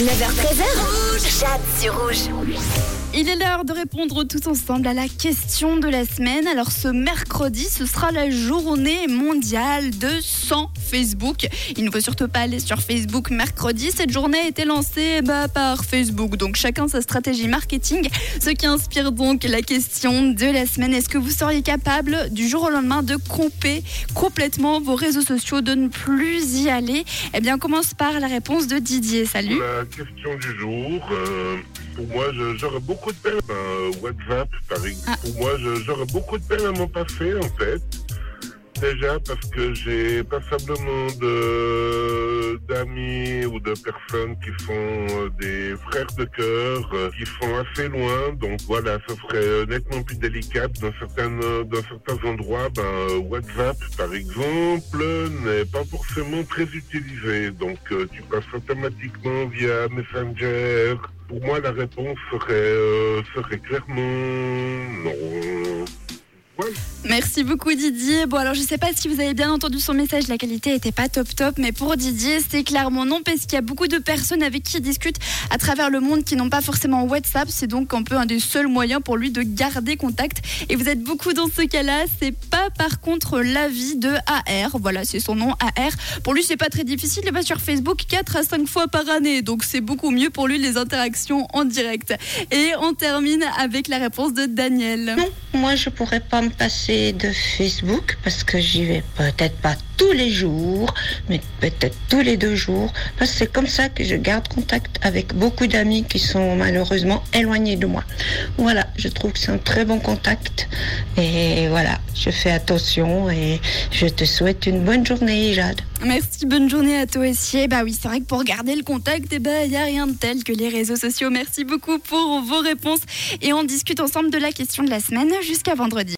9h13h. Jade rouge. Il est l'heure de répondre tous ensemble à la question de la semaine. Alors ce mercredi, ce sera la journée mondiale de sans Facebook. Il ne faut surtout pas aller sur Facebook mercredi. Cette journée a été lancée bah, par Facebook. Donc chacun sa stratégie marketing. Ce qui inspire donc la question de la semaine. Est-ce que vous seriez capable du jour au lendemain de couper complètement vos réseaux sociaux, de ne plus y aller? Eh bien on commence par la réponse de Didier. Salut. La question du jour, euh, pour moi, j'aurais beaucoup de peine un WhatsApp, par exemple. Ah. Pour moi, je- j'aurais beaucoup de peine à m'en passer, en fait. Déjà parce que j'ai passablement d'amis ou de personnes qui sont euh, des frères de cœur, euh, qui sont assez loin. Donc voilà, ce serait nettement plus délicat dans certains dans certains endroits. Ben, WhatsApp, par exemple, n'est pas forcément très utilisé. Donc euh, tu passes automatiquement via Messenger. Pour moi, la réponse serait euh, serait clairement non. Merci beaucoup Didier. Bon alors je sais pas si vous avez bien entendu son message, la qualité était pas top top, mais pour Didier c'est clairement non parce qu'il y a beaucoup de personnes avec qui il discute à travers le monde qui n'ont pas forcément WhatsApp, c'est donc un peu un des seuls moyens pour lui de garder contact. Et vous êtes beaucoup dans ce cas-là, c'est pas par contre l'avis de AR, voilà c'est son nom AR. Pour lui c'est pas très difficile, il va sur Facebook 4 à 5 fois par année, donc c'est beaucoup mieux pour lui les interactions en direct. Et on termine avec la réponse de Daniel. Moi je pourrais pas me passer de Facebook parce que j'y vais peut-être pas tous les jours, mais peut-être tous les deux jours, c'est comme ça que je garde contact avec beaucoup d'amis qui sont malheureusement éloignés de moi. Voilà, je trouve que c'est un très bon contact et voilà, je fais attention et je te souhaite une bonne journée, Jade. Merci, bonne journée à toi aussi. Et bah oui, c'est vrai que pour garder le contact, il bah, n'y a rien de tel que les réseaux sociaux. Merci beaucoup pour vos réponses et on discute ensemble de la question de la semaine jusqu'à vendredi.